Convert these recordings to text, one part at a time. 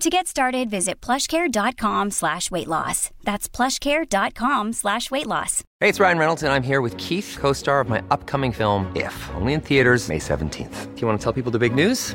To get started, visit plushcare.com slash weight loss. That's plushcare.com slash weight loss. Hey, it's Ryan Reynolds, and I'm here with Keith, co star of my upcoming film, If, only in theaters, May 17th. Do you want to tell people the big news?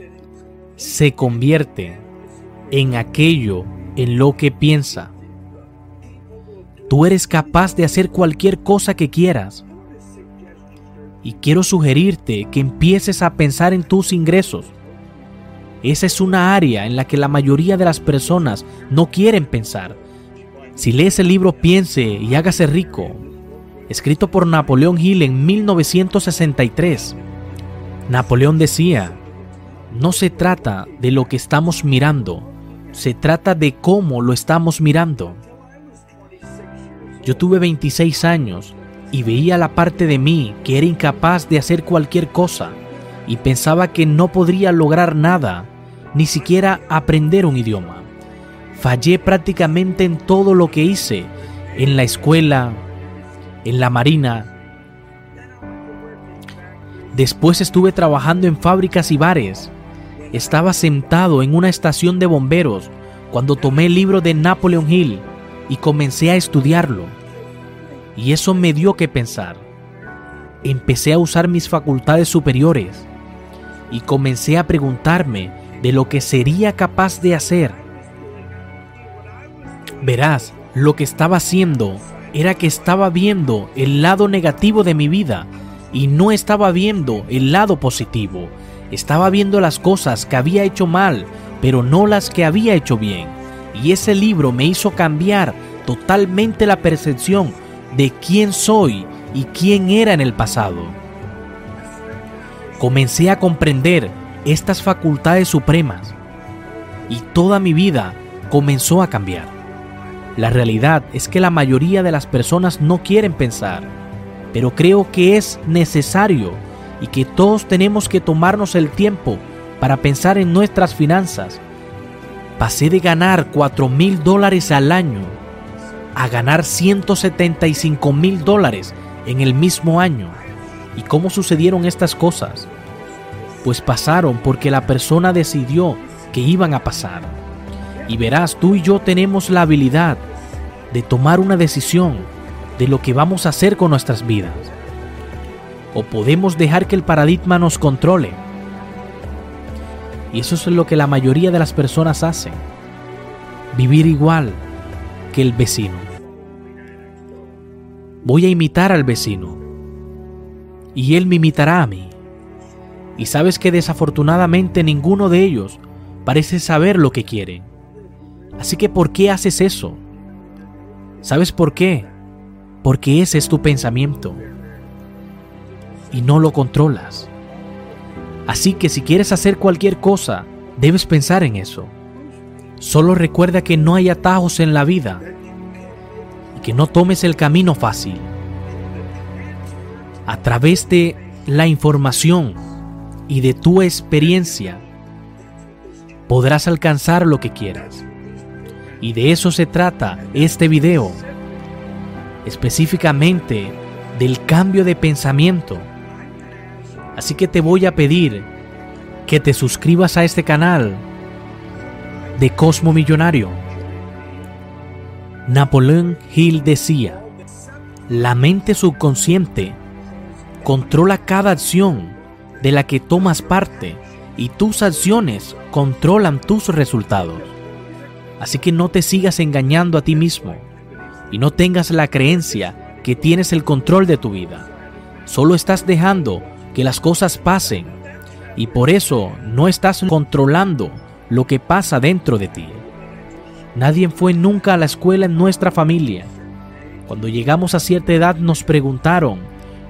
se convierten en aquello en lo que piensa. Tú eres capaz de hacer cualquier cosa que quieras. Y quiero sugerirte que empieces a pensar en tus ingresos. Esa es una área en la que la mayoría de las personas no quieren pensar. Si lees el libro Piense y hágase rico, escrito por Napoleón Hill en 1963, Napoleón decía, no se trata de lo que estamos mirando, se trata de cómo lo estamos mirando. Yo tuve 26 años y veía la parte de mí que era incapaz de hacer cualquier cosa y pensaba que no podría lograr nada, ni siquiera aprender un idioma. Fallé prácticamente en todo lo que hice, en la escuela, en la marina. Después estuve trabajando en fábricas y bares. Estaba sentado en una estación de bomberos cuando tomé el libro de Napoleon Hill y comencé a estudiarlo. Y eso me dio que pensar. Empecé a usar mis facultades superiores y comencé a preguntarme de lo que sería capaz de hacer. Verás, lo que estaba haciendo era que estaba viendo el lado negativo de mi vida y no estaba viendo el lado positivo. Estaba viendo las cosas que había hecho mal, pero no las que había hecho bien. Y ese libro me hizo cambiar totalmente la percepción de quién soy y quién era en el pasado. Comencé a comprender estas facultades supremas y toda mi vida comenzó a cambiar. La realidad es que la mayoría de las personas no quieren pensar, pero creo que es necesario y que todos tenemos que tomarnos el tiempo para pensar en nuestras finanzas. Pasé de ganar 4 mil dólares al año a ganar 175 mil dólares en el mismo año. ¿Y cómo sucedieron estas cosas? Pues pasaron porque la persona decidió que iban a pasar. Y verás, tú y yo tenemos la habilidad de tomar una decisión de lo que vamos a hacer con nuestras vidas. O podemos dejar que el paradigma nos controle. Y eso es lo que la mayoría de las personas hacen. Vivir igual que el vecino. Voy a imitar al vecino. Y él me imitará a mí. Y sabes que desafortunadamente ninguno de ellos parece saber lo que quieren. Así que ¿por qué haces eso? ¿Sabes por qué? Porque ese es tu pensamiento. Y no lo controlas. Así que si quieres hacer cualquier cosa, debes pensar en eso. Solo recuerda que no hay atajos en la vida y que no tomes el camino fácil. A través de la información y de tu experiencia, podrás alcanzar lo que quieras. Y de eso se trata este video. específicamente del cambio de pensamiento. Así que te voy a pedir que te suscribas a este canal de Cosmo Millonario. Napoleón Hill decía, la mente subconsciente controla cada acción de la que tomas parte y tus acciones controlan tus resultados. Así que no te sigas engañando a ti mismo y no tengas la creencia que tienes el control de tu vida. Solo estás dejando que las cosas pasen y por eso no estás controlando lo que pasa dentro de ti. Nadie fue nunca a la escuela en nuestra familia. Cuando llegamos a cierta edad nos preguntaron,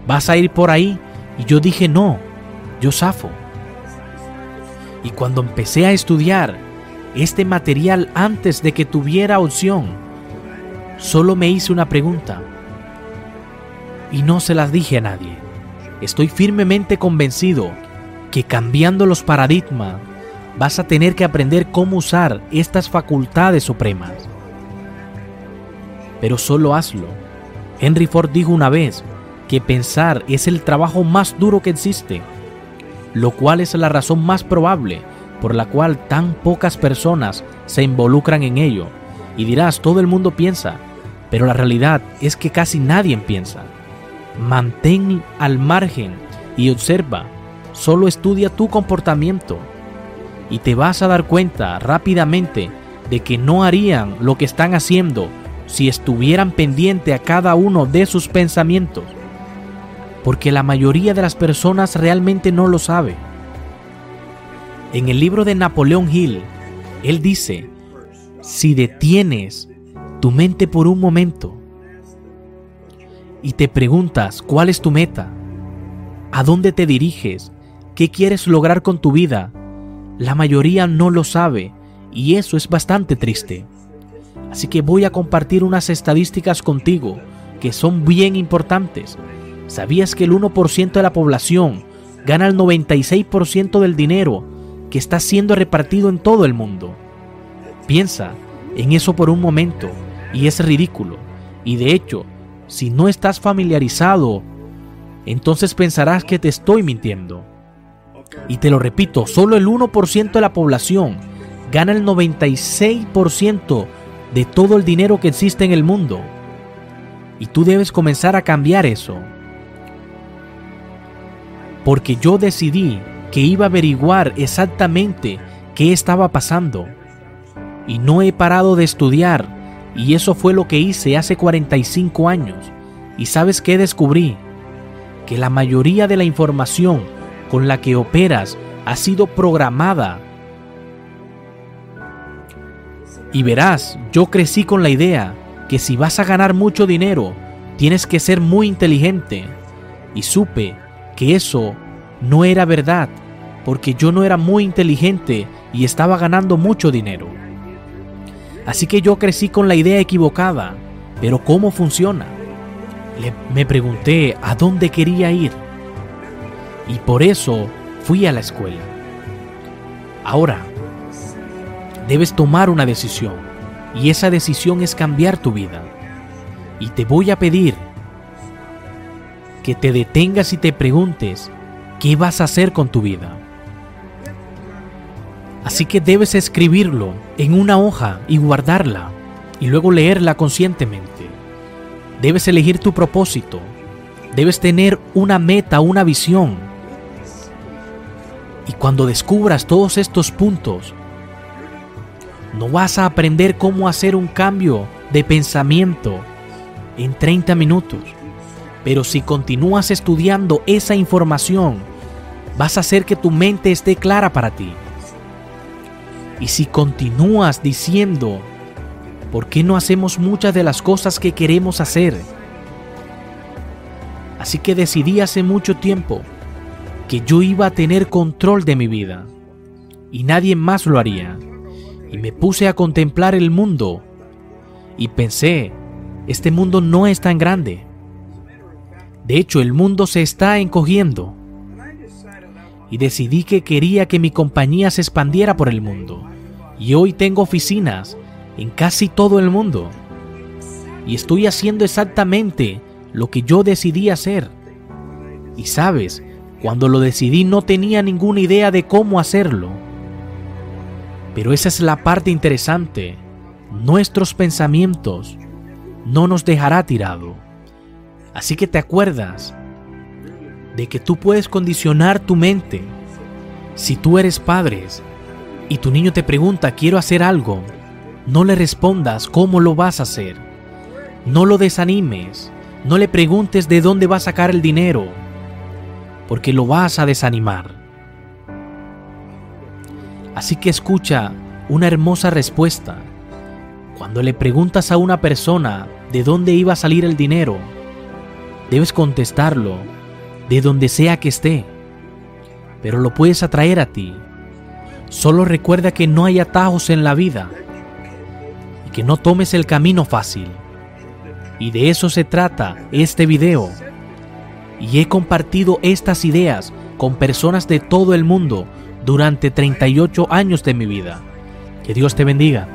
¿vas a ir por ahí? Y yo dije, no, yo zafo. Y cuando empecé a estudiar este material antes de que tuviera opción, solo me hice una pregunta. Y no se las dije a nadie. Estoy firmemente convencido que cambiando los paradigmas vas a tener que aprender cómo usar estas facultades supremas. Pero solo hazlo. Henry Ford dijo una vez que pensar es el trabajo más duro que existe, lo cual es la razón más probable por la cual tan pocas personas se involucran en ello. Y dirás, todo el mundo piensa, pero la realidad es que casi nadie piensa. Mantén al margen y observa, solo estudia tu comportamiento y te vas a dar cuenta rápidamente de que no harían lo que están haciendo si estuvieran pendiente a cada uno de sus pensamientos. Porque la mayoría de las personas realmente no lo sabe. En el libro de Napoleón Hill, él dice, si detienes tu mente por un momento y te preguntas cuál es tu meta, a dónde te diriges, qué quieres lograr con tu vida, la mayoría no lo sabe y eso es bastante triste. Así que voy a compartir unas estadísticas contigo que son bien importantes. ¿Sabías que el 1% de la población gana el 96% del dinero que está siendo repartido en todo el mundo? Piensa en eso por un momento y es ridículo. Y de hecho, si no estás familiarizado, entonces pensarás que te estoy mintiendo. Y te lo repito, solo el 1% de la población gana el 96% de todo el dinero que existe en el mundo. Y tú debes comenzar a cambiar eso. Porque yo decidí que iba a averiguar exactamente qué estaba pasando. Y no he parado de estudiar. Y eso fue lo que hice hace 45 años. ¿Y sabes qué descubrí? Que la mayoría de la información con la que operas ha sido programada. Y verás, yo crecí con la idea que si vas a ganar mucho dinero, tienes que ser muy inteligente. Y supe que eso no era verdad, porque yo no era muy inteligente y estaba ganando mucho dinero. Así que yo crecí con la idea equivocada. Pero ¿cómo funciona? me pregunté a dónde quería ir y por eso fui a la escuela. Ahora, debes tomar una decisión y esa decisión es cambiar tu vida. Y te voy a pedir que te detengas y te preguntes qué vas a hacer con tu vida. Así que debes escribirlo en una hoja y guardarla y luego leerla conscientemente. Debes elegir tu propósito. Debes tener una meta, una visión y cuando descubras todos estos puntos, no vas a aprender cómo hacer un cambio de pensamiento en 30 minutos. Pero si continúas estudiando esa información, vas a hacer que tu mente esté clara para ti. Y si continúas diciendo, ¿por qué no hacemos muchas de las cosas que queremos hacer? Así que decidí hace mucho tiempo que yo iba a tener control de mi vida y nadie más lo haría. Y me puse a contemplar el mundo y pensé, este mundo no es tan grande. De hecho, el mundo se está encogiendo. Y decidí que quería que mi compañía se expandiera por el mundo. Y hoy tengo oficinas en casi todo el mundo. y estoy haciendo exactamente lo que yo decidí hacer. Y sabes, cuando lo decidí no tenía ninguna idea de cómo hacerlo. Pero esa es la parte interesante. Nuestros pensamientos no nos dejará tirado. Así que te acuerdas de que tú puedes condicionar tu mente. Si tú eres padre y tu niño te pregunta, quiero hacer algo, no le respondas cómo lo vas a hacer. No lo desanimes. No le preguntes de dónde va a sacar el dinero, porque lo vas a desanimar. Así que escucha una hermosa respuesta. Cuando le preguntas a una persona de dónde iba a salir el dinero, debes contestarlo de donde sea que esté, pero lo puedes atraer a ti. Solo recuerda que no hay atajos en la vida y que no tomes el camino fácil. Y de eso se trata este video. Y he compartido estas ideas con personas de todo el mundo durante 38 años de mi vida. Que Dios te bendiga.